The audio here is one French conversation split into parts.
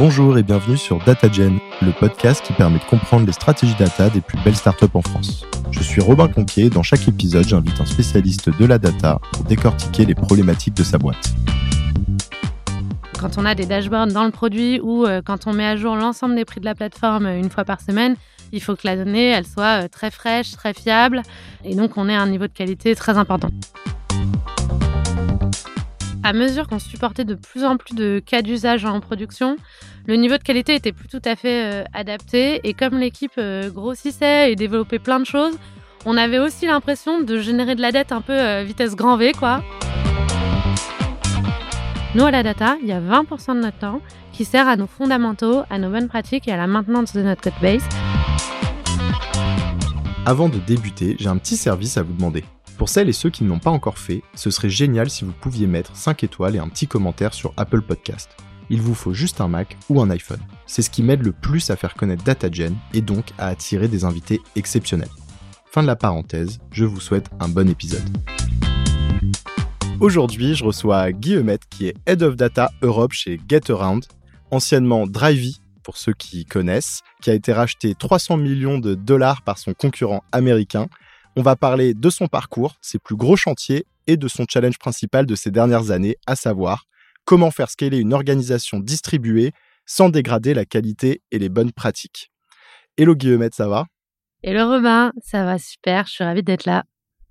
Bonjour et bienvenue sur DataGen, le podcast qui permet de comprendre les stratégies data des plus belles startups en France. Je suis Robin Conquier dans chaque épisode, j'invite un spécialiste de la data pour décortiquer les problématiques de sa boîte. Quand on a des dashboards dans le produit ou euh, quand on met à jour l'ensemble des prix de la plateforme euh, une fois par semaine, il faut que la donnée soit euh, très fraîche, très fiable et donc on ait un niveau de qualité très important. À mesure qu'on supportait de plus en plus de cas d'usage en production, le niveau de qualité était plus tout à fait euh, adapté. Et comme l'équipe euh, grossissait et développait plein de choses, on avait aussi l'impression de générer de la dette un peu euh, vitesse grand V, quoi. Nous, à la data, il y a 20% de notre temps qui sert à nos fondamentaux, à nos bonnes pratiques et à la maintenance de notre code base. Avant de débuter, j'ai un petit service à vous demander. Pour celles et ceux qui ne l'ont pas encore fait, ce serait génial si vous pouviez mettre 5 étoiles et un petit commentaire sur Apple Podcast. Il vous faut juste un Mac ou un iPhone. C'est ce qui m'aide le plus à faire connaître DataGen et donc à attirer des invités exceptionnels. Fin de la parenthèse, je vous souhaite un bon épisode. Aujourd'hui, je reçois Guy qui est Head of Data Europe chez GetAround, anciennement Drivey pour ceux qui connaissent, qui a été racheté 300 millions de dollars par son concurrent américain on va parler de son parcours, ses plus gros chantiers et de son challenge principal de ces dernières années, à savoir comment faire scaler une organisation distribuée sans dégrader la qualité et les bonnes pratiques. Hello Guillemette, ça va? Hello Robin, ça va super, je suis ravie d'être là.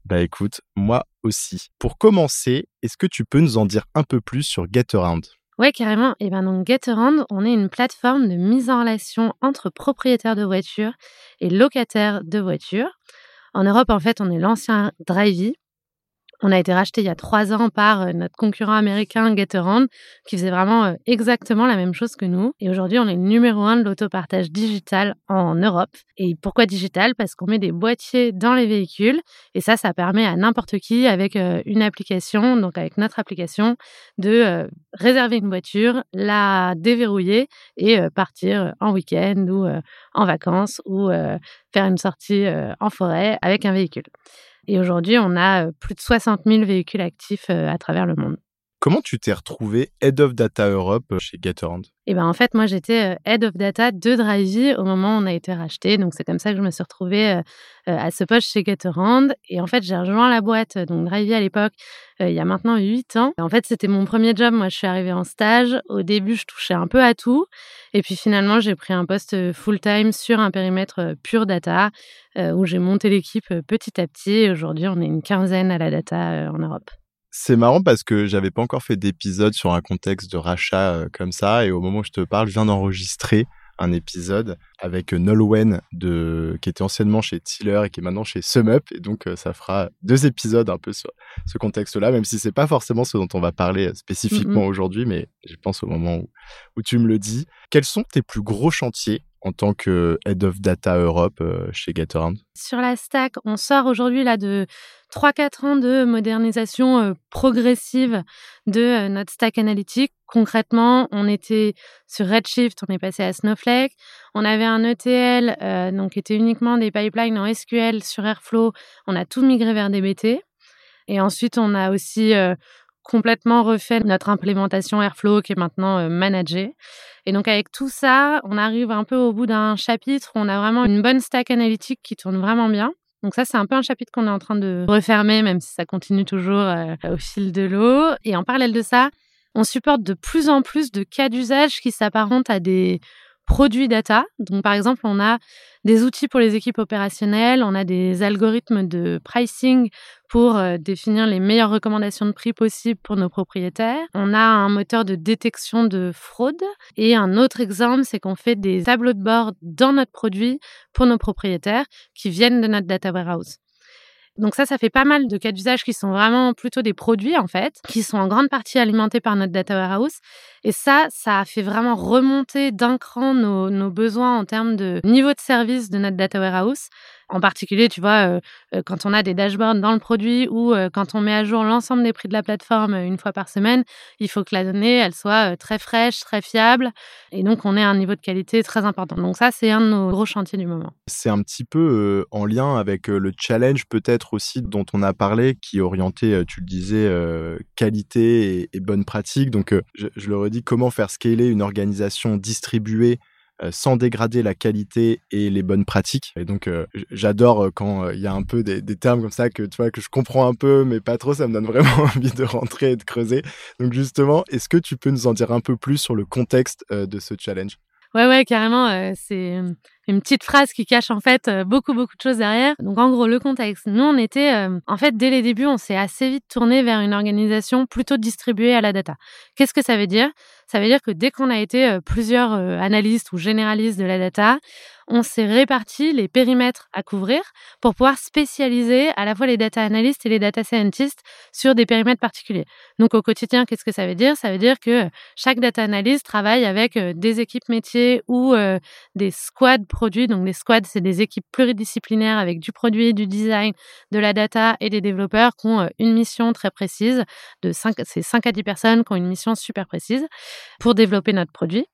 Bah écoute, moi aussi. Pour commencer, est-ce que tu peux nous en dire un peu plus sur GetAround? Ouais, carrément. Et ben donc GetAround, on est une plateforme de mise en relation entre propriétaires de voitures et locataires de voitures. En Europe, en fait, on est l'ancien Drivey. On a été racheté il y a trois ans par euh, notre concurrent américain Getaround, qui faisait vraiment euh, exactement la même chose que nous. Et aujourd'hui, on est le numéro un de l'autopartage digital en Europe. Et pourquoi digital? Parce qu'on met des boîtiers dans les véhicules. Et ça, ça permet à n'importe qui, avec euh, une application, donc avec notre application, de réserver une voiture, la déverrouiller et partir en week-end ou en vacances ou faire une sortie en forêt avec un véhicule. Et aujourd'hui, on a plus de 60 000 véhicules actifs à travers le monde. Comment tu t'es retrouvé Head of Data Europe chez Getaround Eh ben en fait, moi j'étais Head of Data de Drivey au moment où on a été racheté. Donc c'est comme ça que je me suis retrouvée à ce poste chez Getaround. Et en fait, j'ai rejoint la boîte, donc Drivey à l'époque, il y a maintenant 8 ans. En fait, c'était mon premier job. Moi, je suis arrivée en stage. Au début, je touchais un peu à tout. Et puis finalement, j'ai pris un poste full-time sur un périmètre pure data où j'ai monté l'équipe petit à petit. Aujourd'hui, on est une quinzaine à la data en Europe. C'est marrant parce que j'avais pas encore fait d'épisode sur un contexte de rachat euh, comme ça et au moment où je te parle, je viens d'enregistrer un épisode avec Nolwenn de qui était anciennement chez Tiller et qui est maintenant chez SumUp et donc euh, ça fera deux épisodes un peu sur ce contexte-là même si c'est pas forcément ce dont on va parler euh, spécifiquement aujourd'hui mais je pense au moment où, où tu me le dis. Quels sont tes plus gros chantiers en tant que Head of Data Europe chez Getaround Sur la stack, on sort aujourd'hui là de 3-4 ans de modernisation euh, progressive de euh, notre stack analytique. Concrètement, on était sur Redshift, on est passé à Snowflake. On avait un ETL, euh, donc était uniquement des pipelines en SQL sur Airflow. On a tout migré vers DBT. Et ensuite, on a aussi complètement refait notre implémentation Airflow qui est maintenant managée. Et donc avec tout ça, on arrive un peu au bout d'un chapitre où on a vraiment une bonne stack analytique qui tourne vraiment bien. Donc ça, c'est un peu un chapitre qu'on est en train de refermer, même si ça continue toujours euh, au fil de l'eau. Et en parallèle de ça, on supporte de plus en plus de cas d'usage qui s'apparentent à des produits data. Donc, par exemple, on a des outils pour les équipes opérationnelles, on a des algorithmes de pricing pour euh, définir les meilleures recommandations de prix possibles pour nos propriétaires. On a un moteur de détection de fraude. Et un autre exemple, c'est qu'on fait des tableaux de bord dans notre produit pour nos propriétaires qui viennent de notre data warehouse. Donc ça, ça fait pas mal de cas d'usage qui sont vraiment plutôt des produits en fait, qui sont en grande partie alimentés par notre data warehouse. Et ça, ça a fait vraiment remonter d'un cran nos, besoins en termes de niveau de service de notre data warehouse. En particulier, tu vois, quand on a des dashboards dans le produit ou quand on met à jour l'ensemble des prix de la plateforme une fois par semaine, il faut que la donnée, elle soit très fraîche, très fiable. Et donc, on ait un niveau de qualité très important. Donc ça, c'est un de nos gros chantiers du moment. C'est un petit peu en lien avec le challenge peut-être aussi dont on a parlé, qui est orienté, tu le disais, qualité et, bonne pratique. Donc, je, je le comment faire scaler une organisation distribuée euh, sans dégrader la qualité et les bonnes pratiques. Et donc, euh, j'adore euh, quand il y a un peu des, termes comme ça que tu vois que je comprends un peu, mais pas trop. Ça me donne vraiment envie de rentrer et de creuser. Donc, justement, est-ce que tu peux nous en dire un peu plus sur le contexte de ce challenge? Ouais, ouais, carrément. c'est une petite phrase qui cache en fait beaucoup, beaucoup de choses derrière. Donc, en gros, le contexte. Nous, on était, en fait, dès les débuts, on s'est assez vite tourné vers une organisation plutôt distribuée à la data. Qu'est-ce que ça veut dire? Ça veut dire que dès qu'on a été plusieurs analystes ou généralistes de la data, on s'est réparti les périmètres à couvrir pour pouvoir spécialiser à la fois les data analysts et les data scientists sur des périmètres particuliers. Donc au quotidien, qu'est-ce que ça veut dire? Ça veut dire que chaque data analyst travaille avec des équipes métiers ou des squads produits. Donc les squads, c'est des équipes pluridisciplinaires avec du produit, du design, de la data et des développeurs qui ont une mission très précise. De 5, c'est 5 à 10 personnes qui ont une mission super précise pour développer notre produit.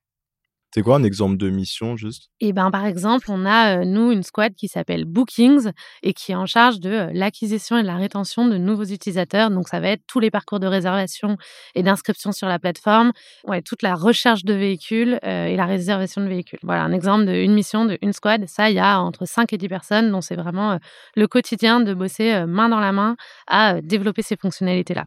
C'est quoi un exemple de mission juste? Eh ben par exemple, on a nous une squad qui s'appelle Bookings et qui est en charge de l'acquisition et de la rétention de nouveaux utilisateurs. Donc ça va être tous les parcours de réservation et d'inscription sur la plateforme, ouais, toute la recherche de véhicules et la réservation de véhicules. Voilà un exemple d'une mission de une squad. Ça, il y a entre 5 et 10 personnes dont c'est vraiment le quotidien de bosser main dans la main à développer ces fonctionnalités là.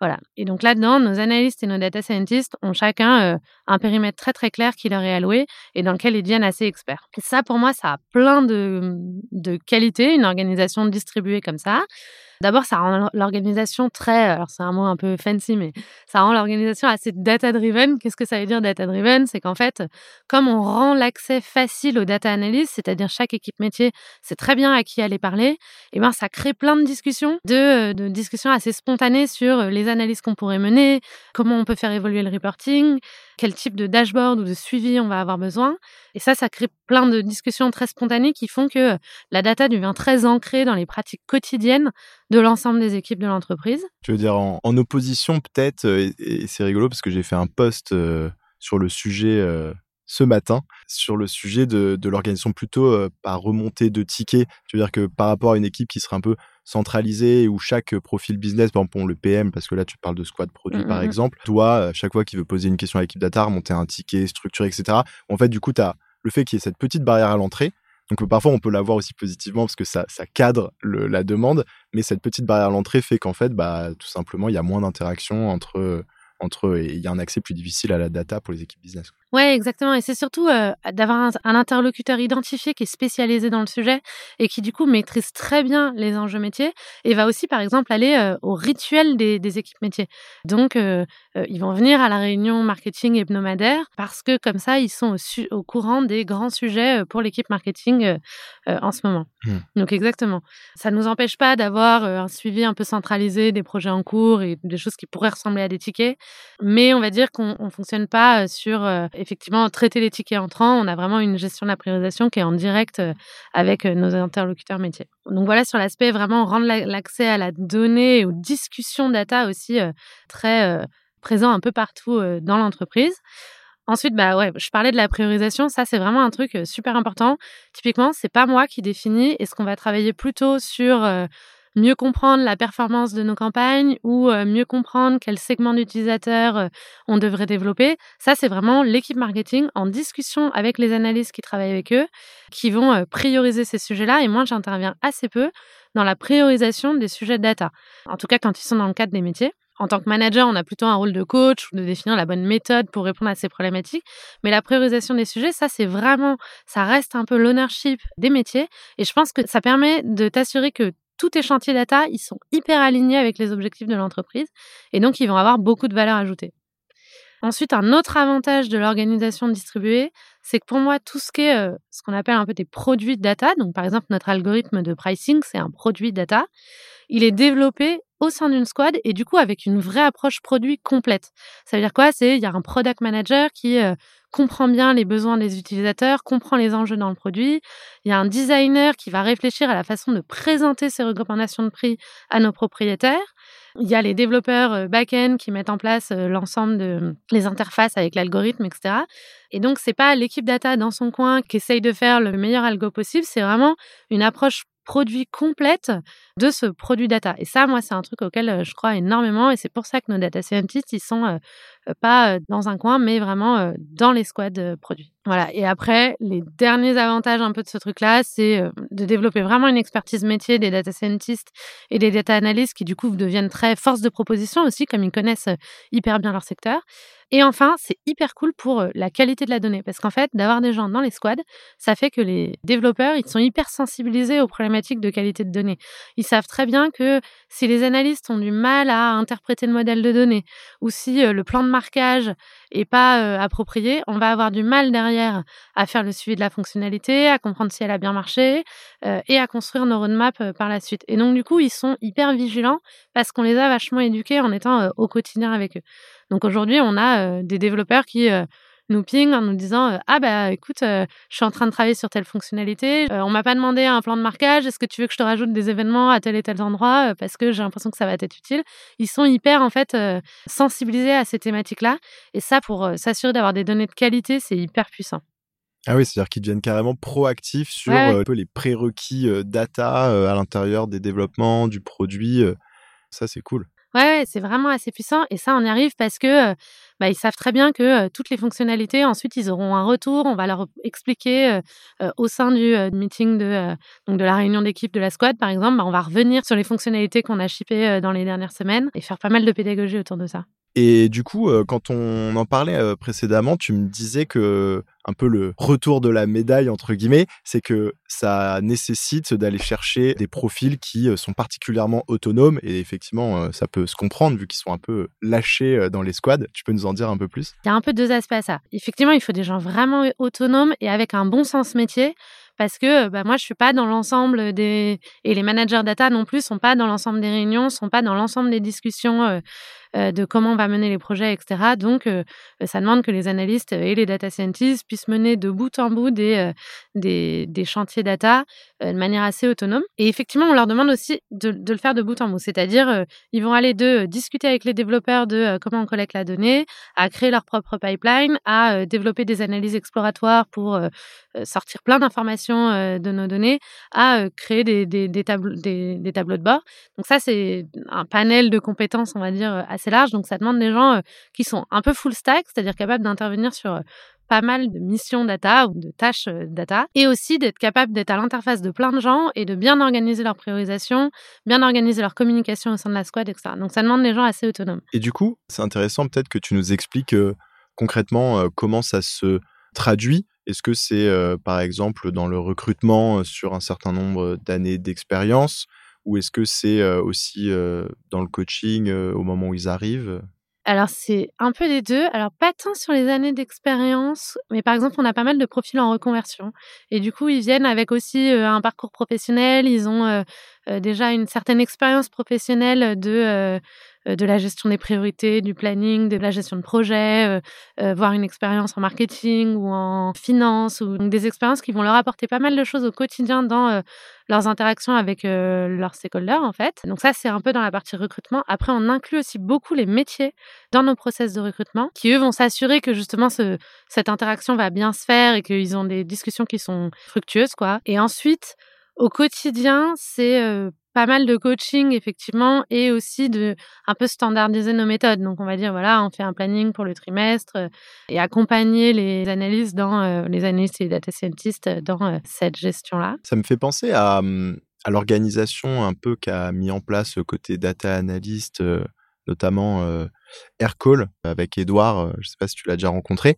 Voilà. Et donc là-dedans, nos analystes et nos data scientists ont chacun euh, un périmètre très très clair qui leur est alloué et dans lequel ils deviennent assez experts. Et ça, pour moi, ça a plein de, de qualités, une organisation distribuée comme ça. D'abord, ça rend l'organisation très, alors c'est un mot un peu fancy, mais ça rend l'organisation assez data-driven. Qu'est-ce que ça veut dire data-driven? C'est qu'en fait, comme on rend l'accès facile aux data analysts, c'est-à-dire chaque équipe métier sait très bien à qui aller parler, et eh ben ça crée plein de discussions, de, de discussions assez spontanées sur les analyses qu'on pourrait mener, comment on peut faire évoluer le reporting, quel type de dashboard ou de suivi on va avoir besoin. Et ça, ça crée plein de discussions très spontanées qui font que la data devient très ancrée dans les pratiques quotidiennes de l'ensemble des équipes de l'entreprise. Tu veux dire en, opposition peut-être, euh, et, c'est rigolo parce que j'ai fait un post euh, sur le sujet euh, ce matin, sur le sujet de, l'organisation plutôt par remontée de tickets. Tu veux dire que par rapport à une équipe qui serait un peu centralisée où chaque profil business, par exemple le PM, parce que là tu parles de squad produit par mmh, mmh, mmh. exemple, doit, chaque fois qu'il veut poser une question à l'équipe data, remonter un ticket structuré, etc. En fait, du coup, tu as le fait qu'il y ait cette petite barrière à l'entrée, donc parfois on peut la voir aussi positivement parce que ça, ça cadre la demande, mais cette petite barrière à l'entrée fait qu'en fait, bah, tout simplement, il y a moins d'interaction entre, entre et il y a un accès plus difficile à la data pour les équipes business. Ouais, exactement. Et c'est surtout euh, d'avoir un, interlocuteur identifié qui est spécialisé dans le sujet et qui du coup maîtrise très bien les enjeux métiers et va aussi par exemple aller euh, au rituel des, des, équipes métiers. Donc euh, ils vont venir à la réunion marketing hebdomadaire parce que comme ça ils sont au, au courant des grands sujets pour l'équipe marketing en ce moment. Mmh. Donc exactement. Ça ne nous empêche pas d'avoir un suivi un peu centralisé des projets en cours et des choses qui pourraient ressembler à des tickets, mais on va dire qu'on ne fonctionne pas sur effectivement traiter les tickets entrants. On a vraiment une gestion de la priorisation qui est en direct euh, avec euh, nos interlocuteurs métiers. Donc voilà sur l'aspect vraiment rendre l'accès à la donnée et aux discussions data aussi euh, très présent un peu partout dans l'entreprise. Ensuite, bah ouais, je parlais de la priorisation. Ça, c'est vraiment un truc super important. Typiquement, c'est pas moi qui définis. Est-ce qu'on va travailler plutôt sur mieux comprendre la performance de nos campagnes ou euh, mieux comprendre quel segment d'utilisateurs euh, on devrait développer. Ça, c'est vraiment l'équipe marketing en discussion avec les analystes qui travaillent avec eux, qui vont euh, prioriser ces sujets-là. Et moi, j'interviens assez peu dans la priorisation des sujets de data. En tout cas, quand ils sont dans le cadre des métiers. En tant que manager, on a plutôt un rôle de coach ou de définir la bonne méthode pour répondre à ces problématiques. Mais la priorisation des sujets, ça, c'est vraiment, ça reste un peu l'ownership des métiers. Et je pense que ça permet de t'assurer que tous tes chantiers data, ils sont hyper alignés avec les objectifs de l'entreprise et donc ils vont avoir beaucoup de valeur ajoutée. Ensuite, un autre avantage de l'organisation distribuée, c'est que pour moi, tout ce qui euh, ce qu'on appelle un peu des produits data, donc par exemple notre algorithme de pricing, c'est un produit data, il est développé au sein d'une squad et du coup avec une vraie approche produit complète. Ça veut dire quoi? C'est il y a un product manager qui euh, comprend bien les besoins des utilisateurs, comprend les enjeux dans le produit. Il y a un designer qui va réfléchir à la façon de présenter ces recommandations de prix à nos propriétaires. Il y a les développeurs euh, back-end qui mettent en place euh, l'ensemble de les interfaces avec l'algorithme, etc. Et donc, c'est pas l'équipe data dans son coin qui essaye de faire le meilleur algo possible, c'est vraiment une approche produit complète de ce produit data. Et ça, moi, c'est un truc auquel euh, je crois énormément et c'est pour ça que nos data scientists, ils sont pas dans un coin, mais vraiment dans les squads produits. Voilà. Et après, les derniers avantages un peu de ce truc-là, c'est de développer vraiment une expertise métier des data scientists et des data analysts qui, du coup, deviennent très force de proposition aussi, comme ils connaissent hyper bien leur secteur. Et enfin, c'est hyper cool pour la qualité de la donnée parce qu'en fait, d'avoir des gens dans les squads, ça fait que les développeurs, ils sont hyper sensibilisés aux problématiques de qualité de données. Ils savent très bien que si les analystes ont du mal à interpréter le modèle de données ou si le plan de marquage est pas approprié, on va avoir du mal derrière à faire le suivi de la fonctionnalité, à comprendre si elle a bien marché et à construire nos roadmaps par la suite. Et donc, du coup, ils sont hyper vigilants parce qu'on les a vachement éduqués en étant au quotidien avec eux. Donc aujourd'hui, on a euh, des développeurs qui euh, nous pingent en nous disant euh, ah bah écoute je suis en train de travailler sur telle fonctionnalité. On m'a pas demandé un plan de marquage. Est-ce que tu veux que je te rajoute des événements à tel et tel endroit parce que j'ai l'impression que ça va être utile ils sont hyper en fait sensibilisés à ces thématiques là et ça pour s'assurer d'avoir des données de qualité c'est hyper puissant. Ah oui, c'est-à-dire qu'ils deviennent carrément proactifs sur un peu les prérequis data à l'intérieur des développements, du produit. ça, c'est cool. Ouais, c'est vraiment assez puissant et ça, on y arrive parce que bah, ils savent très bien que toutes les fonctionnalités, ensuite, ils auront un retour. On va leur expliquer au sein du meeting de, donc de la réunion d'équipe de la squad, par exemple, bah, on va revenir sur les fonctionnalités qu'on a shippées dans les dernières semaines et faire pas mal de pédagogie autour de ça. Et du coup, euh, quand on en parlait euh, précédemment, tu me disais que un peu le retour de la médaille entre guillemets, c'est que ça nécessite d'aller chercher des profils qui euh, sont particulièrement autonomes et effectivement, ça peut se comprendre vu qu'ils sont un peu lâchés dans les squads. Tu peux nous en dire un peu plus? Il y a un peu deux aspects à ça. Effectivement, il faut des gens vraiment autonomes et avec un bon sens métier parce que bah, moi je suis pas dans l'ensemble des et les managers data non plus sont pas dans l'ensemble des réunions, sont pas dans l'ensemble des discussions de comment on va mener les projets, etc. Donc, euh, ça demande que les analystes et les data scientists puissent mener de bout en bout des, euh, des, chantiers data de manière assez autonome. Et effectivement, on leur demande aussi de, le faire de bout en bout. C'est-à-dire, ils vont aller de discuter avec les développeurs de comment on collecte la donnée, à créer leur propre pipeline, à développer des analyses exploratoires pour sortir plein d'informations de nos données, à créer des, des, tableaux, des, des, tableaux de bord. Donc ça, c'est un panel de compétences, on va dire, assez large. Donc, ça demande des gens qui sont un peu full stack, c'est-à-dire capables d'intervenir sur pas mal de missions data ou de tâches data, et aussi d'être capable d'être à l'interface de plein de gens et de bien organiser leur priorisation, bien organiser leur communication au sein de la squad, etc. Donc ça demande des gens assez autonomes. Et du coup, c'est intéressant peut-être que tu nous expliques concrètement comment ça se traduit. Est-ce que c'est par exemple dans le recrutement sur un certain nombre d'années d'expérience ou est-ce que c'est aussi dans le coaching au moment où ils arrivent? Alors, c'est un peu des deux. Alors, pas tant sur les années d'expérience, mais par exemple, on a pas mal de profils en reconversion. Et du coup, ils viennent avec aussi un parcours professionnel. Ils ont déjà une certaine expérience professionnelle de euh, de la gestion des priorités, du planning, de la gestion de projet, euh, euh, voire une expérience en marketing ou en finance, ou des expériences qui vont leur apporter pas mal de choses au quotidien dans leurs interactions avec leurs stakeholders en fait. Donc ça c'est un peu dans la partie recrutement. Après on inclut aussi beaucoup les métiers dans nos process de recrutement qui eux vont s'assurer que justement ce, cette interaction va bien se faire et qu'ils ont des discussions qui sont fructueuses quoi. Et ensuite au quotidien, c'est pas mal de coaching effectivement et aussi de un peu standardiser nos méthodes. Donc on va dire voilà, on fait un planning pour le trimestre euh, et accompagner les analystes dans euh, les analystes et les data scientists dans euh, cette gestion-là. Ça me fait penser à, hum, à l'organisation un peu qu'a mis en place côté data analyst notamment Aircall avec Edouard, je sais pas si tu l'as déjà rencontré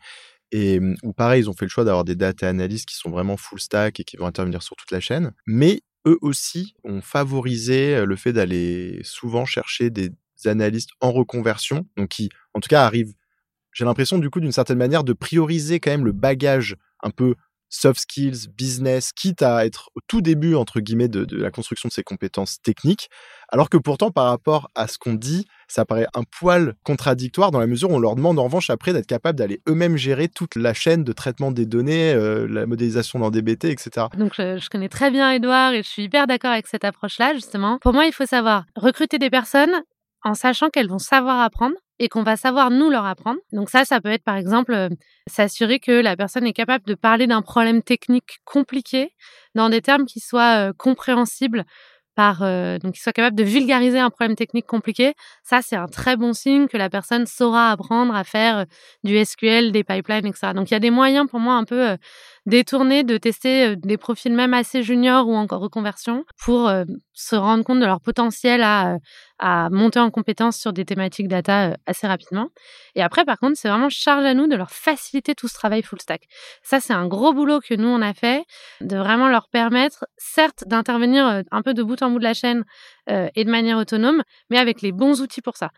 et hum, où pareil, ils ont fait le choix d'avoir des data analysts qui sont vraiment full stack et qui vont intervenir sur toute la chaîne, mais eux aussi ont favorisé le fait d'aller souvent chercher des analystes en reconversion, donc qui, en tout cas, arrivent, j'ai l'impression, du coup, d'une certaine manière, de prioriser quand même le bagage un peu soft skills, business, quitte à être au tout début, entre guillemets, de, la construction de ses compétences techniques, alors que pourtant, par rapport à ce qu'on dit, ça paraît un poil contradictoire dans la mesure où on leur demande en revanche après d'être capable d'aller eux-mêmes gérer toute la chaîne de traitement des données, euh, la modélisation dans DBT, etc. Donc je, je connais très bien Edouard et je suis hyper d'accord avec cette approche-là, justement. Pour moi, il faut savoir recruter des personnes en sachant qu'elles vont savoir apprendre et qu'on va savoir nous leur apprendre. Donc ça, ça peut être par exemple euh, s'assurer que la personne est capable de parler d'un problème technique compliqué dans des termes qui soient euh, compréhensibles par euh, donc qui soit capable de vulgariser un problème technique compliqué. Ça, c'est un très bon signe que la personne saura apprendre à faire du SQL, des pipelines, etc. Donc il y a des moyens pour moi un peu détournés de tester euh, des profils même assez juniors ou encore reconversion pour euh, se rendre compte de leur potentiel à, euh, à monter en compétence sur des thématiques data assez rapidement. Et après, par contre, c'est vraiment charge à nous de leur faciliter tout ce travail full stack. Ça, c'est un gros boulot que nous, on a fait, de vraiment leur permettre, certes, d'intervenir un peu de bout en bout de la chaîne et de manière autonome, mais avec les bons outils pour ça.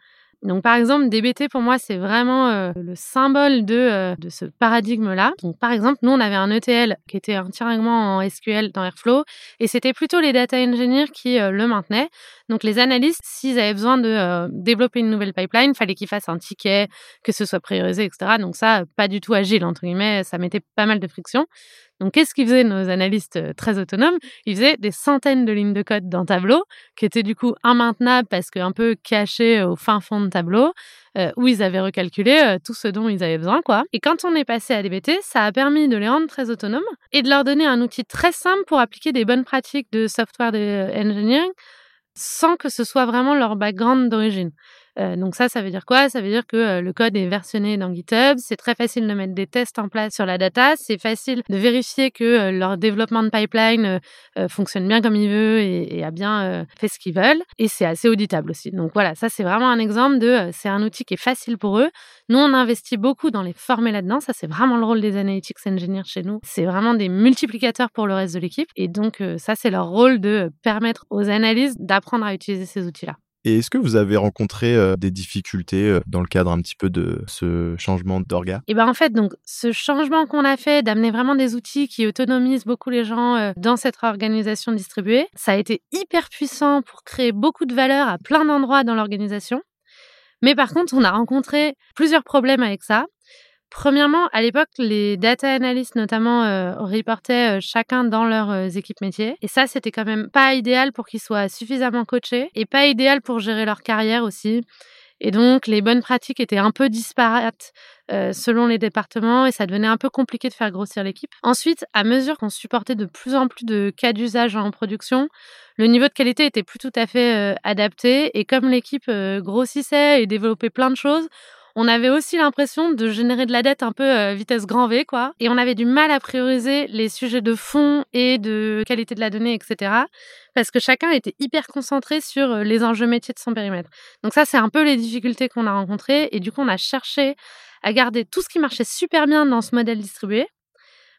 Donc, par exemple, DBT, pour moi, c'est vraiment euh, le symbole de, euh, de ce paradigme-là. Donc, par exemple, nous, on avait un ETL qui était entièrement en SQL dans Airflow, et c'était plutôt les data engineers qui euh, le maintenaient. Donc, les analystes, s'ils avaient besoin de développer une nouvelle pipeline, fallait qu'ils fassent un ticket, que ce soit priorisé, etc. Donc, ça, pas du tout agile, entre guillemets, ça mettait pas mal de friction. Donc, qu'est-ce qu'ils faisaient nos analystes euh, très autonomes? Ils faisaient des centaines de lignes de code dans Tableau, qui étaient du coup immaintenables parce qu'un peu cachés au fin fond de Tableau, euh, où ils avaient recalculé euh, tout ce dont ils avaient besoin, quoi. Et quand on est passé à DBT, ça a permis de les rendre très autonomes et de leur donner un outil très simple pour appliquer des bonnes pratiques de software engineering sans que ce soit vraiment leur background d'origine. Euh, donc ça, ça veut dire quoi? Ça veut dire que euh, le code est versionné dans GitHub, c'est très facile de mettre des tests en place sur la data, c'est facile de vérifier que euh, leur développement de pipeline fonctionne bien comme il veut et, et a bien fait ce qu'ils veulent, et c'est assez auditable aussi. Donc voilà, ça c'est vraiment un exemple de, c'est un outil qui est facile pour eux. Nous, on investit beaucoup dans les former là-dedans, ça c'est vraiment le rôle des analytics engineers chez nous. C'est vraiment des multiplicateurs pour le reste de l'équipe, et donc ça c'est leur rôle de permettre aux analystes d'apprendre à utiliser ces outils-là. Et est-ce que vous avez rencontré des difficultés dans le cadre un petit peu de ce changement d'orga? Et ben en fait, donc ce changement qu'on a fait d'amener vraiment des outils qui autonomisent beaucoup les gens dans cette organisation distribuée, ça a été hyper puissant pour créer beaucoup de valeur à plein d'endroits dans l'organisation. Mais par contre, on a rencontré plusieurs problèmes avec ça. Premièrement, à l'époque, les data analysts notamment euh, reportaient euh, chacun dans leurs euh, équipes métiers. Et ça, c'était quand même pas idéal pour qu'ils soient suffisamment coachés et pas idéal pour gérer leur carrière aussi. Et donc, les bonnes pratiques étaient un peu disparates euh, selon les départements et ça devenait un peu compliqué de faire grossir l'équipe. Ensuite, à mesure qu'on supportait de plus en plus de cas d'usage en production, le niveau de qualité était plus tout à fait adapté. Et comme l'équipe grossissait et développait plein de choses, on avait aussi l'impression de générer de la dette un peu euh, vitesse grand V, quoi. Et on avait du mal à prioriser les sujets de fond et de qualité de la donnée, etc. Parce que chacun était hyper concentré sur euh, les enjeux métiers de son périmètre. Donc ça, c'est un peu les difficultés qu'on a rencontrées. Et du coup, on a cherché à garder tout ce qui marchait super bien dans ce modèle distribué,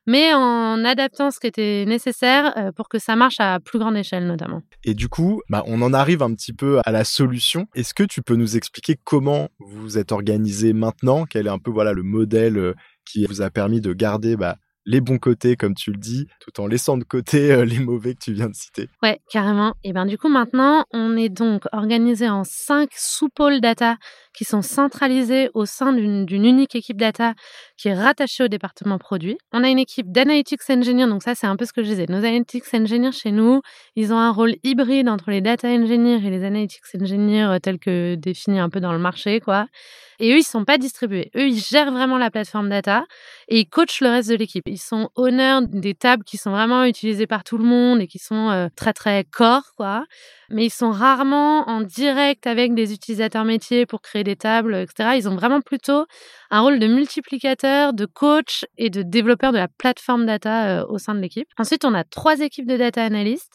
mais en adaptant ce qui était nécessaire euh, pour que ça marche à plus grande échelle notamment. Et du coup, bah, on en arrive un petit peu à la solution. Est-ce que tu peux nous expliquer comment vous êtes organisé maintenant? Quel est un peu voilà le modèle euh, qui vous a permis de garder bah, les bons côtés, comme tu le dis, tout en laissant de côté euh, les mauvais que tu viens de citer Ouais, carrément. Et bien du coup, maintenant, on est donc organisé en cinq sous-pôles data qui sont centralisés au sein d'une unique équipe data qui est rattachée au département produit. On a une équipe d'analytics engineers, donc ça c'est un peu ce que je disais. Nos analytics engineers chez nous, ils ont un rôle hybride entre les data engineers et les analytics engineers euh, tels que définis un peu dans le marché, quoi. Et eux, ils sont pas distribués. Eux, ils gèrent vraiment la plateforme data et ils coachent le reste de l'équipe. Ils sont honneurs des tables qui sont vraiment utilisées par tout le monde et qui sont euh, très très core, quoi. Mais ils sont rarement en direct avec des utilisateurs métiers pour créer des tables, etc. Ils ont vraiment plutôt un rôle de multiplicateur, de coach et de développeur de la plateforme data euh, au sein de l'équipe. Ensuite, on a trois équipes de data analystes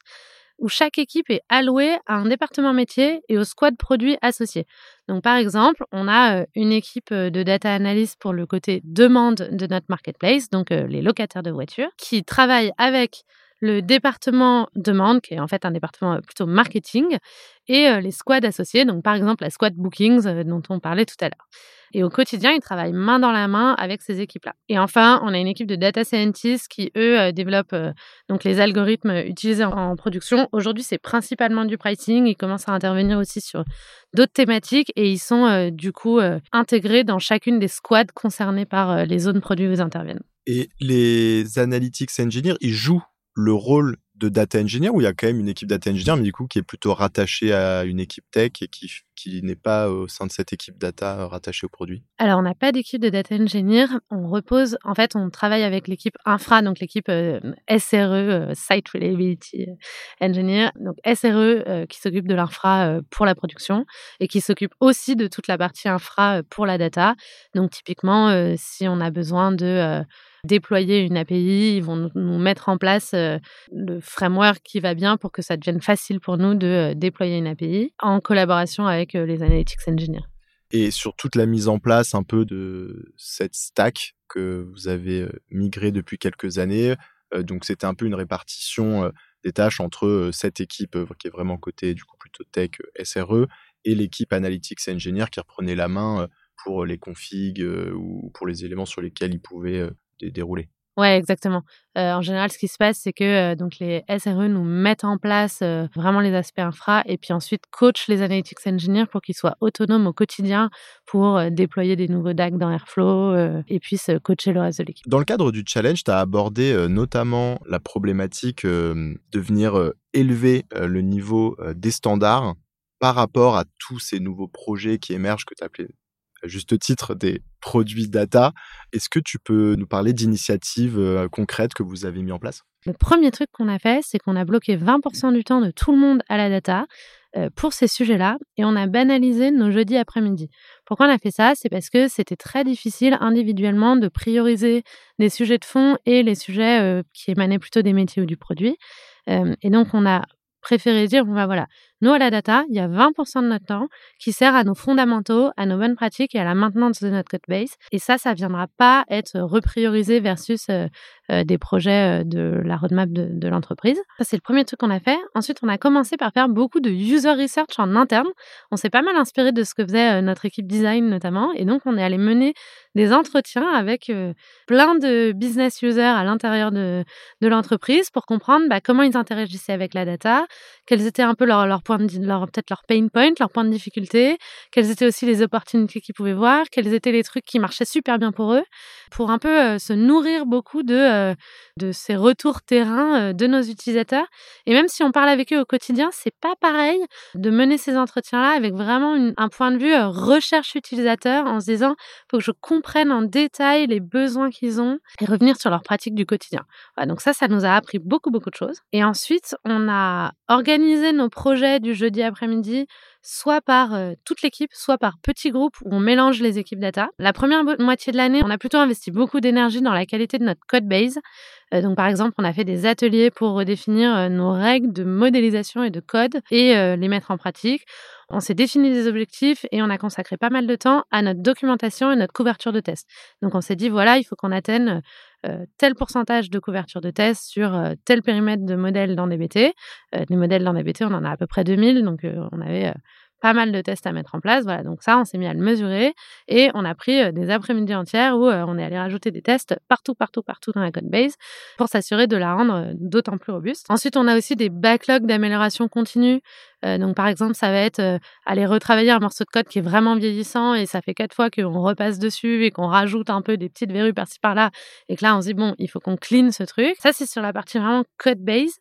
où chaque équipe est allouée à un département métier et au squad produit associé. Donc, par exemple, on a euh, une équipe euh, de data analyst pour le côté demande de notre marketplace, donc euh, les locataires de voitures, qui travaillent avec le département demande, qui est en fait un département plutôt marketing, et les squads associés, donc par exemple la squad bookings dont on parlait tout à l'heure. Et au quotidien, ils travaillent main dans la main avec ces équipes-là. Et enfin, on a une équipe de data scientists qui, eux, développent donc les algorithmes utilisés en, production. Aujourd'hui, c'est principalement du pricing. Ils commencent à intervenir aussi sur d'autres thématiques et ils sont du coup intégrés dans chacune des squads concernées par les zones produits où ils interviennent. Et les analytics engineers, ils jouent le rôle de data engineer ou il y a quand même une équipe data engineer, mais du coup qui est plutôt rattachée à une équipe tech et qui, qui n'est pas au sein de cette équipe data euh, rattachée au produit? Alors, on n'a pas d'équipe de data engineer. On repose, en fait, on travaille avec l'équipe infra, donc l'équipe euh, SRE, euh, Site Reliability Engineer, donc SRE qui s'occupe de l'infra pour la production et qui s'occupe aussi de toute la partie infra pour la data. Donc, typiquement, si on a besoin de déployer une API, ils vont nous mettre en place le framework qui va bien pour que ça devienne facile pour nous de déployer une API en collaboration avec les analytics engineers. Et sur toute la mise en place un peu de cette stack que vous avez migré depuis quelques années, donc c'était un peu une répartition des tâches entre cette équipe qui est vraiment côté du coup plutôt tech SRE et l'équipe analytics engineer qui reprenait la main pour les configs ou pour les éléments sur lesquels ils pouvaient dérouler. Ouais, exactement. en général, ce qui se passe, c'est que donc les SRE nous mettent en place vraiment les aspects infra et puis ensuite coachent les analytics engineers pour qu'ils soient autonomes au quotidien pour déployer des nouveaux DAG dans Airflow et puissent coacher le reste de l'équipe. Dans le cadre du challenge, tu as abordé notamment la problématique de venir élever le niveau des standards par rapport à tous ces nouveaux projets qui émergent que tu as appelé à juste titre des produits data. Est-ce que tu peux nous parler d'initiatives euh, concrètes que vous avez mis en place? Le premier truc qu'on a fait, c'est qu'on a bloqué 20% du temps de tout le monde à la data euh, pour ces sujets-là et on a banalisé nos jeudis après-midi. Pourquoi on a fait ça? C'est parce que c'était très difficile individuellement de prioriser les sujets de fond et les sujets euh, qui émanaient plutôt des métiers ou du produit. et donc on a préféré dire, bon, bah voilà, nous, à la data, il y a 20% de notre temps qui sert à nos fondamentaux, à nos bonnes pratiques et à la maintenance de notre code base. Et ça, ça ne viendra pas être repriorisé versus euh, euh, des projets euh, de la roadmap de, l'entreprise. Ça, c'est le premier truc qu'on a fait. Ensuite, on a commencé par faire beaucoup de user research en interne. On s'est pas mal inspiré de ce que faisait notre équipe design notamment. Et donc, on est allé mener des entretiens avec plein de business users à l'intérieur de, l'entreprise pour comprendre bah, comment ils interagissaient avec la data, quels étaient un peu leurs leur peut-être leur pain point, leurs points de difficulté, quelles étaient aussi les opportunités qu'ils pouvaient voir, quels étaient les trucs qui marchaient super bien pour eux, pour un peu euh, se nourrir beaucoup de, euh, de ces retours terrain euh, de nos utilisateurs. Et même si on parle avec eux au quotidien, c'est pas pareil de mener ces entretiens-là avec vraiment un point de vue recherche utilisateur en se disant faut que je comprenne en détail les besoins qu'ils ont et revenir sur leurs pratiques du quotidien. donc ça, ça nous a appris beaucoup, beaucoup de choses. Et ensuite, on a organisé nos projets du jeudi après-midi, soit par toute l'équipe, soit par petits groupes où on mélange les équipes data. La première moitié de l'année, on a plutôt investi beaucoup d'énergie dans la qualité de notre code base. Donc, par exemple, on a fait des ateliers pour redéfinir nos règles de modélisation et de code et les mettre en pratique. On s'est défini des objectifs et on a consacré pas mal de temps à notre documentation et notre couverture de test. Donc on s'est dit, voilà, il faut qu'on atteigne euh, tel pourcentage de couverture de test sur euh, tel périmètre de modèles dans DBT. Euh, des modèles dans DBT, on en a à peu près 2000, donc on avait pas mal de tests à mettre en place. Voilà, donc ça, on s'est mis à le mesurer et on a pris euh, des après-midi entières où euh, on est allé rajouter des tests partout, partout, partout dans la code base pour s'assurer de la rendre euh, d'autant plus robuste. Ensuite, on a aussi des backlogs d'amélioration continue. donc, par exemple, ça va être aller retravailler un morceau de code qui est vraiment vieillissant et ça fait quatre fois qu'on repasse dessus et qu'on rajoute un peu des petites verrues par-ci par-là et que là, on se dit, bon, il faut qu'on clean ce truc. Ça, c'est sur la partie vraiment code base.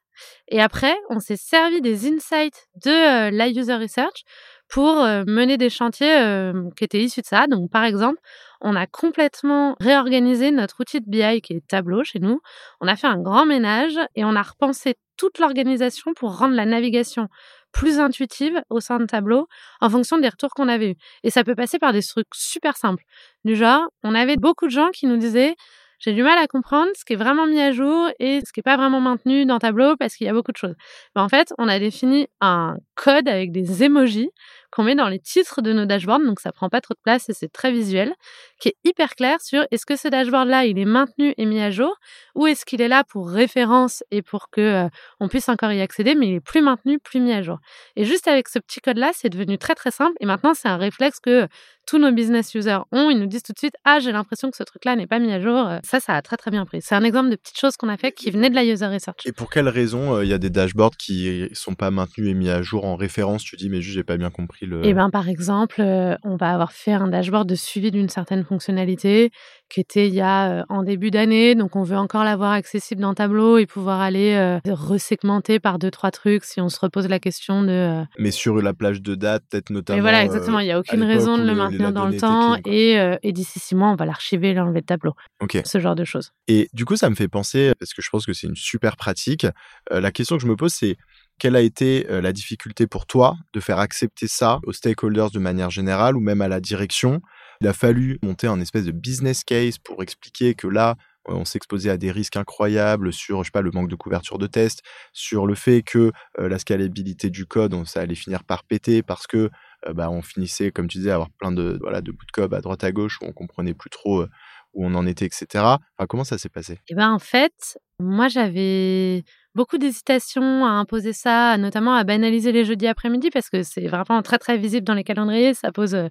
Et après, on s'est servi des insights de la user research pour mener des chantiers qui étaient issus de ça. Donc, par exemple, on a complètement réorganisé notre outil de BI qui est Tableau chez nous. On a fait un grand ménage et on a repensé toute l'organisation pour rendre la navigation plus intuitive au sein de Tableau en fonction des retours qu'on avait eus. Et ça peut passer par des trucs super simples. Du genre, on avait beaucoup de gens qui nous disaient j'ai du mal à comprendre ce qui est vraiment mis à jour et ce qui n'est pas vraiment maintenu dans Tableau parce qu'il y a beaucoup de choses. Mais en fait, on a défini un code avec des emojis qu'on met dans les titres de nos dashboards, donc ça prend pas trop de place et c'est très visuel, qui est hyper clair sur est-ce que ce dashboard-là, il est maintenu et mis à jour, ou est-ce qu'il est là pour référence et pour que euh, on puisse encore y accéder, mais il est plus maintenu, plus mis à jour. Et juste avec ce petit code-là, c'est devenu très très simple. Et maintenant, c'est un réflexe que tous nos business users ont. Ils nous disent tout de suite Ah, j'ai l'impression que ce truc-là n'est pas mis à jour. Ça, ça a très très bien pris. C'est un exemple de petites choses qu'on a fait qui venaient de la user research. Et pour quelles raisons euh, il y a des dashboards qui sont pas maintenus et mis à jour en référence? Tu dis, mais juste, j'ai pas bien compris le. Eh bien, par exemple, euh, on va avoir fait un dashboard de suivi d'une certaine fonctionnalité qui était il y a euh, en début d'année. Donc, on veut encore l'avoir accessible dans Tableau et pouvoir aller resegmenter par deux, trois trucs si on se repose la question de. Mais sur la plage de date, peut-être notamment. Mais voilà, exactement. Il n'y a aucune raison de le maintenir dans le temps et, euh, et d'ici six mois, on va l'archiver, l'enlever de tableau. Ok. Ce genre de choses. Et du coup, ça me fait penser, parce que je pense que c'est une super pratique, euh, la question que je me pose, c'est quelle a été euh, la difficulté pour toi de faire accepter ça aux stakeholders de manière générale ou même à la direction Il a fallu monter un espèce de business case pour expliquer que là, on s'exposait à des risques incroyables sur, je sais pas, le manque de couverture de test, sur le fait que la scalabilité du code, ça allait finir par péter parce que euh, bah, on finissait, comme tu disais, à avoir plein de, voilà, de bouts de code à droite à gauche où on comprenait plus trop euh, où on en était, etc. Comment ça s'est passé? Eh ben, en fait, moi, j'avais beaucoup d'hésitation à imposer ça, notamment à banaliser les jeudis après-midi parce que c'est vraiment très très visible dans les calendriers, ça pose euh,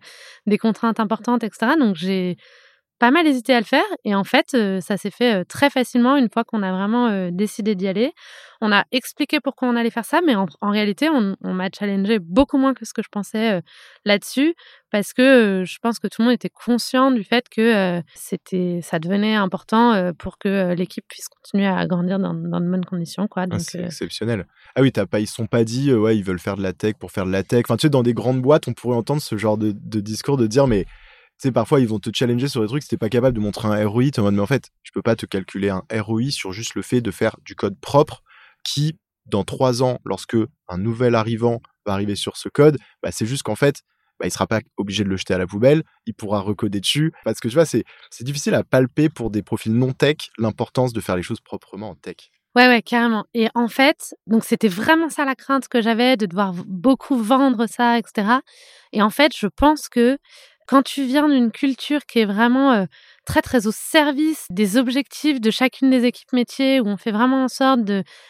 des contraintes importantes, etc. Donc j'ai pas mal hésité à le faire et en fait, ça s'est fait très facilement une fois qu'on a vraiment décidé d'y aller. On a expliqué pourquoi on allait faire ça, mais en, réalité, on, m'a challengé beaucoup moins que ce que je pensais là-dessus parce que je pense que tout le monde était conscient du fait que c'était, ça devenait important pour que l'équipe puisse continuer à grandir dans, dans de bonnes conditions. Quoi. Ah, c'est exceptionnel. Ah oui, t'as pas, ils sont pas dit, ouais, ils veulent faire de la tech pour faire de la tech. Enfin, tu sais, dans des grandes boîtes, on pourrait entendre ce genre de, de discours de dire, mais sais, parfois, ils vont te challenger sur des trucs si t'es pas capable de montrer un ROI. T'es en mode, mais en fait, je peux pas te calculer un ROI sur juste le fait de faire du code propre qui, dans trois ans, lorsque un nouvel arrivant va arriver sur ce code, bah, c'est juste qu'en fait, bah, il sera pas obligé de le jeter à la poubelle, il pourra recoder dessus. Parce que tu vois, c'est difficile à palper pour des profils non tech l'importance de faire les choses proprement en tech. Ouais, ouais, carrément. Et en fait, donc c'était vraiment ça la crainte que j'avais de devoir beaucoup vendre ça, etc. Et en fait, je pense que quand tu viens d'une culture qui est vraiment très très au service des objectifs de chacune des équipes métiers, où on fait vraiment en sorte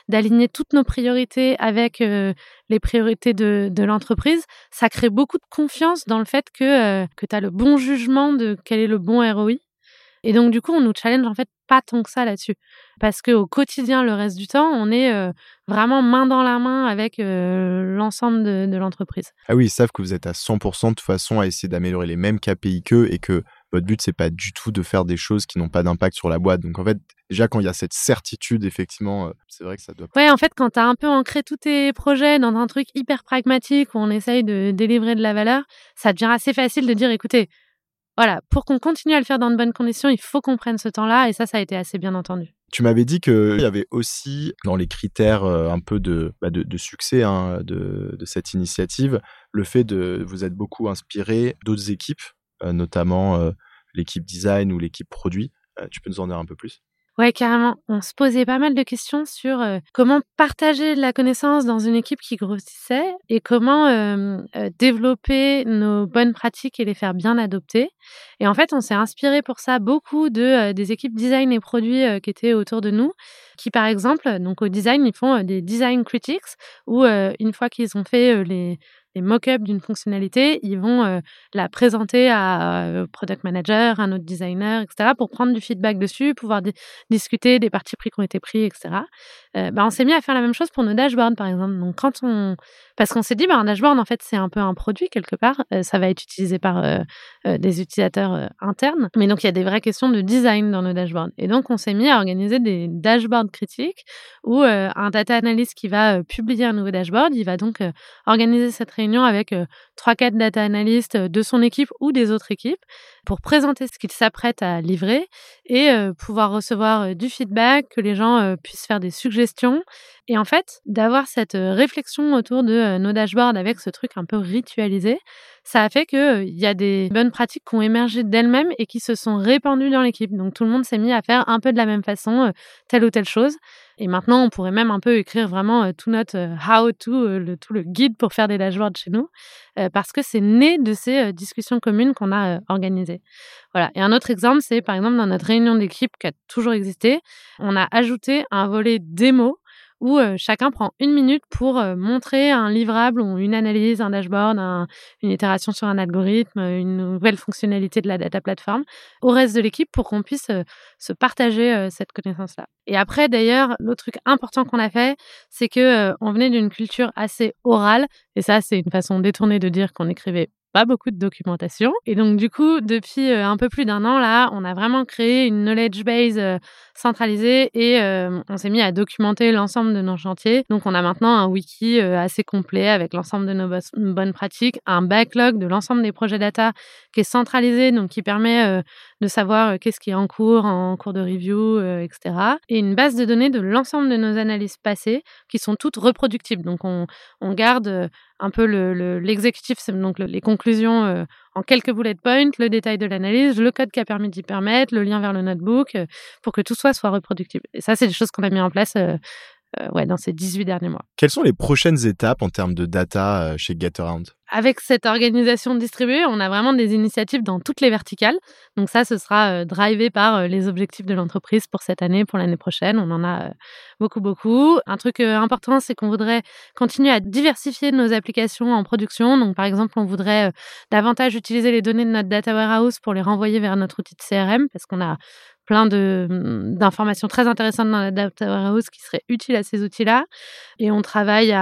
d'aligner toutes nos priorités avec les priorités de, de l'entreprise, ça crée beaucoup de confiance dans le fait que, que tu as le bon jugement de quel est le bon ROI. Et donc, du coup, on nous challenge en fait pas tant que ça là-dessus. Parce qu'au quotidien, le reste du temps, on est vraiment main dans la main avec l'ensemble de, l'entreprise. Ah oui, ils savent que vous êtes à 100% de toute façon à essayer d'améliorer les mêmes KPI qu'eux et que votre but, c'est pas du tout de faire des choses qui n'ont pas d'impact sur la boîte. Donc en fait, déjà quand il y a cette certitude, effectivement, c'est vrai que ça doit. Ouais, en fait, quand tu as un peu ancré tous tes projets dans un truc hyper pragmatique où on essaye de délivrer de la valeur, ça devient assez facile de dire écoutez, voilà, pour qu'on continue à le faire dans de bonnes conditions, il faut qu'on prenne ce temps-là et ça, ça a été assez bien entendu. Tu m'avais dit qu'il y avait aussi dans les critères euh, un peu de, bah, de, succès hein, de, cette initiative le fait de vous être beaucoup inspiré d'autres équipes, euh, notamment euh, l'équipe design ou l'équipe produit. tu peux nous en dire un peu plus? Ouais, carrément. On se posait pas mal de questions sur euh, comment partager de la connaissance dans une équipe qui grossissait et comment euh, euh, développer nos bonnes pratiques et les faire bien adopter. Et en fait, on s'est inspiré pour ça beaucoup de des équipes design et produits qui étaient autour de nous, qui par exemple, donc au design, ils font des design critics où une fois qu'ils ont fait les les mock-ups d'une fonctionnalité, ils vont euh, la présenter à euh, product manager, un autre designer, etc., pour prendre du feedback dessus, pouvoir discuter des parties pris qui ont été pris, etc. Euh, bah, on s'est mis à faire la même chose pour nos dashboards, par exemple. Donc, quand on, parce qu'on s'est dit, bah, un dashboard, en fait, c'est un peu un produit quelque part. ça va être utilisé par des utilisateurs internes, mais donc il y a des vraies questions de design dans nos dashboards. Et donc, on s'est mis à organiser des dashboards critiques où un data analyst qui va publier un nouveau dashboard, il va donc organiser cette réunion avec trois, quatre data analystes de son équipe ou des autres équipes pour présenter ce qu'il s'apprête à livrer et pouvoir recevoir du feedback, que les gens puissent faire des suggestions. Et en fait, d'avoir cette réflexion autour de nos dashboards avec ce truc un peu ritualisé, ça a fait qu'il y a des bonnes pratiques qui ont émergé d'elles-mêmes et qui se sont répandues dans l'équipe. Donc tout le monde s'est mis à faire un peu de la même façon telle ou telle chose. Et maintenant, on pourrait même un peu écrire vraiment tout notre how-to, le, tout le guide pour faire des dashboards chez nous, parce que c'est né de ces discussions communes qu'on a organisées. Voilà. Et un autre exemple, c'est par exemple dans notre réunion d'équipe qui a toujours existé, on a ajouté un volet démo où chacun prend une minute pour montrer un livrable ou une analyse, un dashboard, une itération sur un algorithme, une nouvelle fonctionnalité de la data platform au reste de l'équipe pour qu'on puisse se partager cette connaissance-là. Et après, d'ailleurs, l'autre truc important qu'on a fait, c'est que on venait d'une culture assez orale, et ça, c'est une façon détournée de dire qu'on écrivait beaucoup de documentation. Et donc, du coup, depuis euh, un peu plus d'un an, là, on a vraiment créé une knowledge base euh, centralisée et euh, on s'est mis à documenter l'ensemble de nos chantiers. Donc, on a maintenant un wiki assez complet avec l'ensemble de nos bonnes pratiques, un backlog de l'ensemble des projets data qui est centralisé, donc qui permet de savoir qu'est-ce qui est en cours, en cours de review, etc. Et une base de données de l'ensemble de nos analyses passées qui sont toutes reproductibles. Donc, on, on garde un peu l'exécutif, le, donc les conclusions en quelques bullet points, le détail de l'analyse, le code qui a permis d'y permettre, le lien vers le notebook, pour que tout soit, soit reproductible. Et ça, c'est des choses qu'on a mis en place ouais, dans ces 18 derniers mois. Quelles sont les prochaines étapes en termes de data chez Getaround avec cette organisation distribuée, on a vraiment des initiatives dans toutes les verticales. Donc ça, ce sera euh, drivé par euh, les objectifs de l'entreprise pour cette année, pour l'année prochaine. On en a euh, beaucoup, beaucoup. Un truc important, c'est qu'on voudrait continuer à diversifier nos applications en production. Donc par exemple, on voudrait davantage utiliser les données de notre data warehouse pour les renvoyer vers notre outil de CRM, parce qu'on a plein mmh, d'informations très intéressantes dans la data qui seraient utiles à ces outils-là. Et on travaille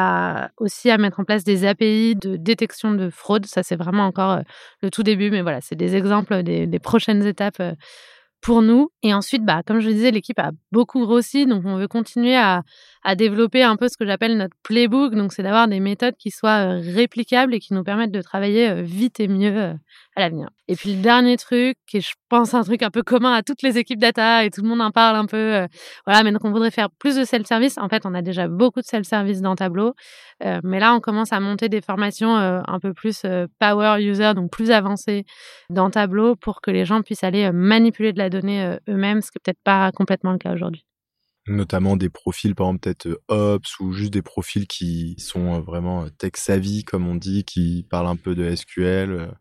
aussi à mettre en place des API de détection de fraude. Ça, c'est vraiment encore le tout début, mais voilà, c'est des exemples des, prochaines étapes pour nous. Et ensuite, bah, comme je le disais, l'équipe a beaucoup grossi, donc on veut continuer à, à développer un peu ce que j'appelle notre playbook. Donc, c'est d'avoir des méthodes qui soient réplicables et qui nous permettent de travailler vite et mieux à l'avenir. Et puis, le dernier truc, est, je pense, un truc un peu commun à toutes les équipes data et tout le monde en parle un peu. voilà, mais donc on voudrait faire plus de self-service. En fait, on a déjà beaucoup de self-service dans Tableau, mais là, on commence à monter des formations un peu plus power user, donc plus avancées dans Tableau pour que les gens puissent aller manipuler de la donnée eux-mêmes, ce qui n'est peut-être pas complètement le cas aujourd'hui notamment des profils par exemple peut-être Ops ou juste des profils qui sont vraiment tech savvy comme on dit qui parlent un peu de SQL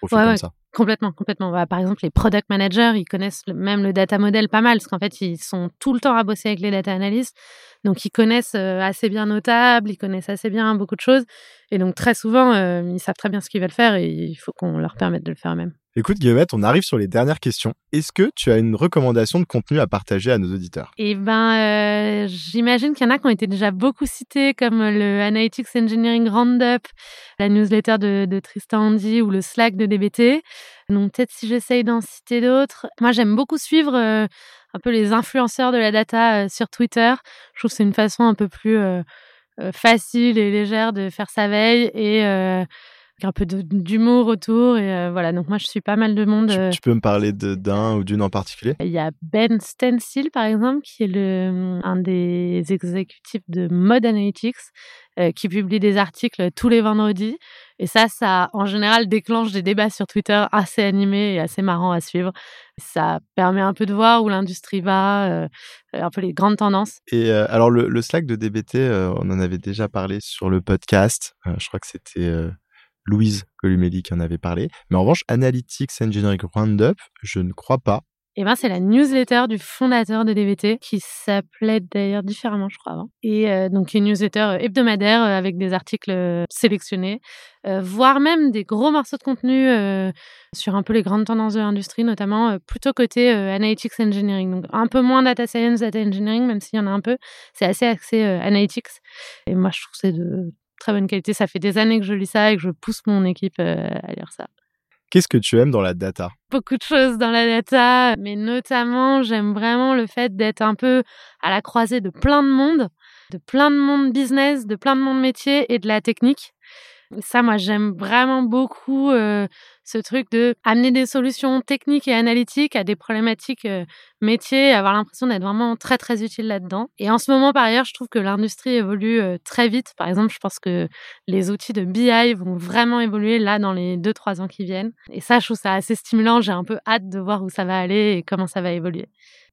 profils comme ça Complètement, complètement. Bah, par exemple, les product managers, ils connaissent même le data model pas mal, parce qu'en fait, ils sont tout le temps à bosser avec les data analysts. Donc, ils connaissent assez bien nos tables, ils connaissent assez bien beaucoup de choses. Et donc, très souvent, ils savent très bien ce qu'ils veulent faire et il faut qu'on leur permette de le faire eux-mêmes. Écoute Guillemette, on arrive sur les dernières questions. Est-ce que tu as une recommandation de contenu à partager à nos auditeurs? Eh ben, euh, j'imagine qu'il y en a qui ont été déjà beaucoup cités, comme le Analytics Engineering Roundup, la newsletter de, Tristan Andy ou le Slack de DBT. Donc peut-être si j'essaye d'en citer d'autres. Moi, j'aime beaucoup suivre euh, un peu les influenceurs de la data euh, sur Twitter. Je trouve que c'est une façon un peu plus facile et légère de faire sa veille et un peu d'humour autour. Et euh, voilà, donc moi, je suis pas mal de monde. Tu, tu peux me parler d'un ou d'une en particulier? Il y a Ben Stencil, par exemple, qui est le, un des exécutifs de Mode Analytics, euh, qui publie des articles tous les vendredis. Et ça, ça, en général, déclenche des débats sur Twitter assez animés et assez marrants à suivre. Ça permet un peu de voir où l'industrie va, euh, un peu les grandes tendances. Et alors, le, le, Slack de DBT, on en avait déjà parlé sur le podcast. je crois que c'était Louise Columelli qui en avait parlé. Mais en revanche, Analytics Engineering Roundup, je ne crois pas. Eh ben, c'est la newsletter du fondateur de DVT qui s'appelait d'ailleurs différemment, je crois. Avant. Et euh, donc, une newsletter euh, hebdomadaire euh, avec des articles sélectionnés, voire même des gros morceaux de contenu sur un peu les grandes tendances de l'industrie, notamment plutôt côté analytics engineering. Donc, un peu moins data science, data engineering, même s'il y en a un peu. C'est assez axé analytics. Et moi, je trouve que c'est de très bonne qualité. Ça fait des années que je lis ça et que je pousse mon équipe euh, à lire ça. Qu'est-ce que tu aimes dans la data? Beaucoup de choses dans la data, mais notamment j'aime vraiment le fait d'être un peu à la croisée de plein de monde, de plein de monde business, de plein de monde métier et de la technique. Ça, moi, j'aime vraiment beaucoup euh, ce truc de amener des solutions techniques et analytiques à des problématiques euh, métiers, avoir l'impression d'être vraiment très très utile là-dedans. Et en ce moment, par ailleurs, je trouve que l'industrie évolue euh, très vite. Par exemple, je pense que les outils de BI vont vraiment évoluer là dans les 2-3 ans qui viennent. Et ça, je trouve ça assez stimulant. J'ai un peu hâte de voir où ça va aller et comment ça va évoluer.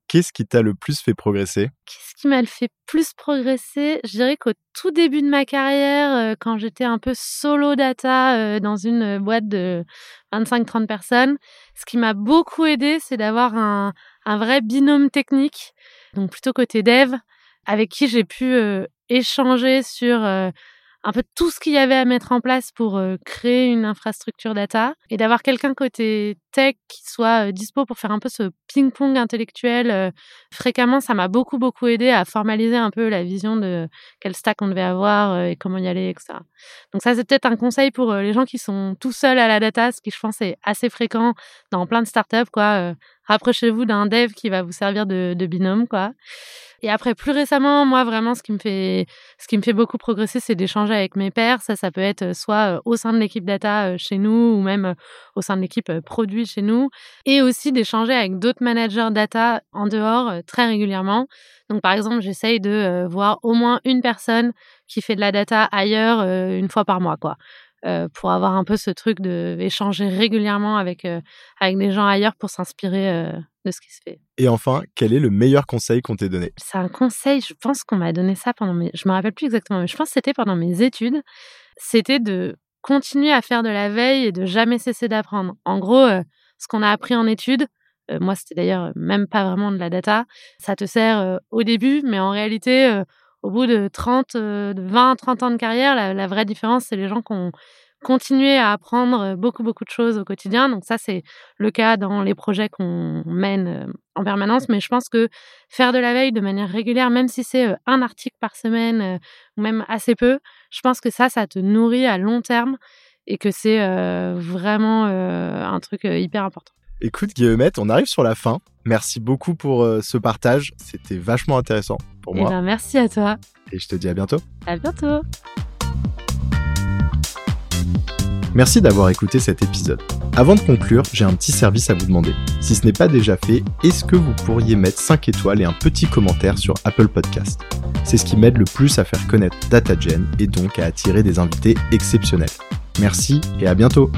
Qu'est-ce qui t'a le plus fait progresser? Qu'est-ce qui m'a le fait plus progresser? Je dirais qu'au tout début de ma carrière, euh, quand j'étais un peu solo data euh, dans une boîte de 25-30 personnes, ce qui m'a beaucoup aidé, c'est d'avoir un, un, vrai binôme technique, donc plutôt côté dev, avec qui j'ai pu euh, échanger sur un peu tout ce qu'il y avait à mettre en place pour créer une infrastructure data et d'avoir quelqu'un côté tech qui soit dispo pour faire un peu ce ping-pong intellectuel fréquemment, ça m'a beaucoup beaucoup aidé à formaliser un peu la vision de quel stack on devait avoir et comment y aller, etc. Donc ça c'est peut-être un conseil pour les gens qui sont tout seuls à la data, ce qui je pense est assez fréquent dans plein de startups quoi. Rapprochez-vous d'un dev qui va vous servir de, binôme quoi. Et après, plus récemment, moi, vraiment, ce qui me fait, ce qui me fait beaucoup progresser, c'est d'échanger avec mes pairs. Ça, ça peut être soit au sein de l'équipe data chez nous ou même au sein de l'équipe produit chez nous. Et aussi d'échanger avec d'autres managers data en dehors très régulièrement. Donc, par exemple, j'essaye de voir au moins une personne qui fait de la data ailleurs une fois par mois, quoi. Euh, pour avoir un peu ce truc de échanger régulièrement avec, euh, avec des gens ailleurs pour s'inspirer euh, de ce qui se fait. Et enfin, quel est le meilleur conseil qu'on t'ait donné? C'est un conseil, je pense qu'on m'a donné ça pendant mes... Je me rappelle plus exactement, mais je pense que c'était pendant mes études. C'était de continuer à faire de la veille et de jamais cesser d'apprendre. En gros, ce qu'on a appris en études, moi c'était d'ailleurs même pas vraiment de la data, ça te sert au début, mais en réalité au bout de 30, de 20, 30 ans de carrière, la, vraie différence, c'est les gens qui ont continué à apprendre beaucoup, beaucoup de choses au quotidien. Donc ça, c'est le cas dans les projets qu'on mène en permanence. Mais je pense que faire de la veille de manière régulière, même si c'est un article par semaine ou même assez peu, je pense que ça, ça te nourrit à long terme et que c'est vraiment un truc hyper important. Écoute Guillaumette, on arrive sur la fin. Merci beaucoup pour euh, ce partage. C'était vachement intéressant pour moi. Eh ben, merci à toi. Et je te dis à bientôt. À bientôt. Merci d'avoir écouté cet épisode. Avant de conclure, j'ai un petit service à vous demander. Si ce n'est pas déjà fait, est-ce que vous pourriez mettre 5 étoiles et un petit commentaire sur Apple Podcast C'est ce qui m'aide le plus à faire connaître DataGen et donc à attirer des invités exceptionnels. Merci et à bientôt